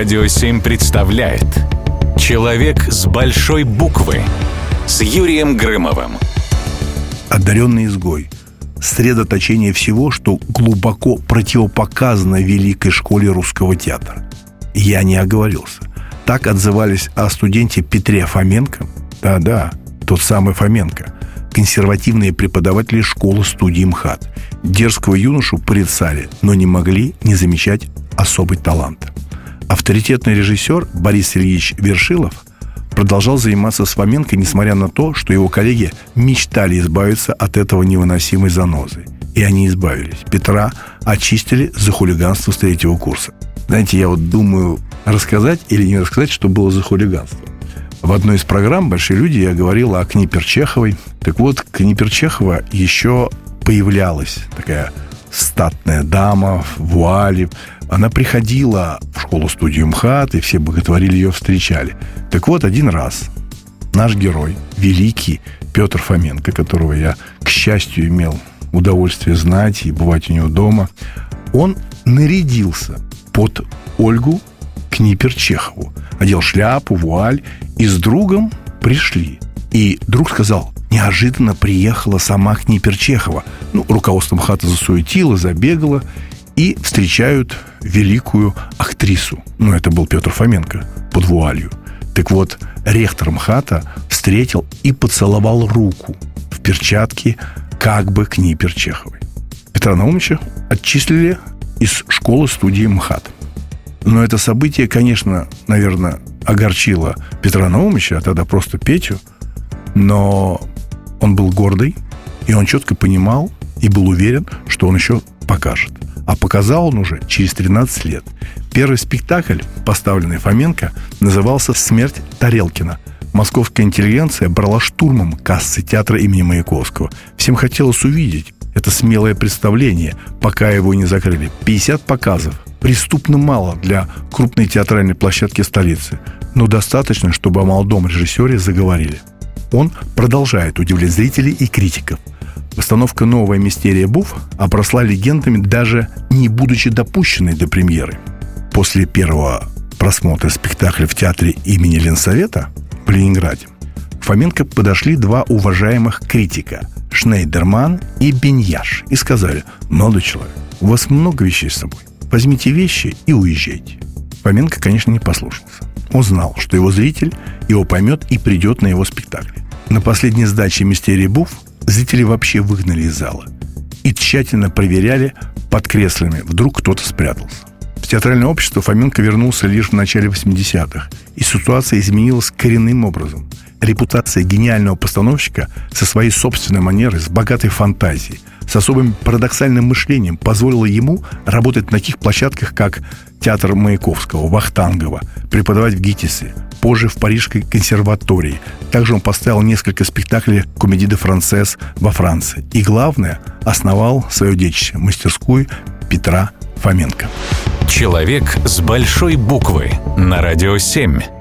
Радио 7 представляет Человек с большой буквы с Юрием Грымовым. Одаренный изгой. Средоточение всего, что глубоко противопоказано великой школе русского театра. Я не оговорился. Так отзывались о студенте Петре Фоменко. Да-да, тот самый Фоменко. Консервативные преподаватели школы студии МХАТ. Дерзкого юношу порицали, но не могли не замечать особый талант. Авторитетный режиссер Борис Ильич Вершилов продолжал заниматься с Фоменко, несмотря на то, что его коллеги мечтали избавиться от этого невыносимой занозы. И они избавились. Петра очистили за хулиганство с третьего курса. Знаете, я вот думаю, рассказать или не рассказать, что было за хулиганство. В одной из программ «Большие люди» я говорил о Книпер Чеховой. Так вот, Книпер Чехова еще появлялась такая статная дама в вуале. Она приходила школу-студию МХАТ, и все боготворили ее, встречали. Так вот, один раз наш герой, великий Петр Фоменко, которого я, к счастью, имел удовольствие знать и бывать у него дома, он нарядился под Ольгу Книпер-Чехову. Одел шляпу, вуаль, и с другом пришли. И друг сказал, неожиданно приехала сама Книперчехова. Ну, руководство МХАТа засуетило, забегало, и встречают великую актрису. Ну, это был Петр Фоменко под вуалью. Так вот, ректор МХАТа встретил и поцеловал руку в перчатке как бы Книпер Чеховой. Петра Наумовича отчислили из школы студии МХАТ. Но это событие, конечно, наверное, огорчило Петра Наумовича, а тогда просто Петю, но он был гордый, и он четко понимал и был уверен, что он еще покажет. А показал он уже через 13 лет. Первый спектакль, поставленный Фоменко, назывался «Смерть Тарелкина». Московская интеллигенция брала штурмом кассы театра имени Маяковского. Всем хотелось увидеть это смелое представление, пока его не закрыли. 50 показов. Преступно мало для крупной театральной площадки столицы, но достаточно, чтобы о молодом режиссере заговорили он продолжает удивлять зрителей и критиков. Постановка «Новая мистерия Буф» обросла легендами, даже не будучи допущенной до премьеры. После первого просмотра спектакля в театре имени Ленсовета в Ленинграде Фоменко подошли два уважаемых критика – Шнейдерман и Беньяш, и сказали «Молодой человек, у вас много вещей с собой. Возьмите вещи и уезжайте». Фоменко, конечно, не послушался. Он знал, что его зритель его поймет и придет на его спектакль. На последней сдаче «Мистерии Буф» зрители вообще выгнали из зала и тщательно проверяли под креслами. Вдруг кто-то спрятался. В театральное общество Фоменко вернулся лишь в начале 80-х, и ситуация изменилась коренным образом. Репутация гениального постановщика со своей собственной манерой, с богатой фантазией, с особым парадоксальным мышлением позволила ему работать на таких площадках, как театр Маяковского, Вахтангова, преподавать в ГИТИСе, позже в Парижской консерватории. Также он поставил несколько спектаклей «Комедии де Францесс» во Франции. И главное, основал свою детище – мастерскую Петра Фоменко. Человек с большой буквы на радио 7.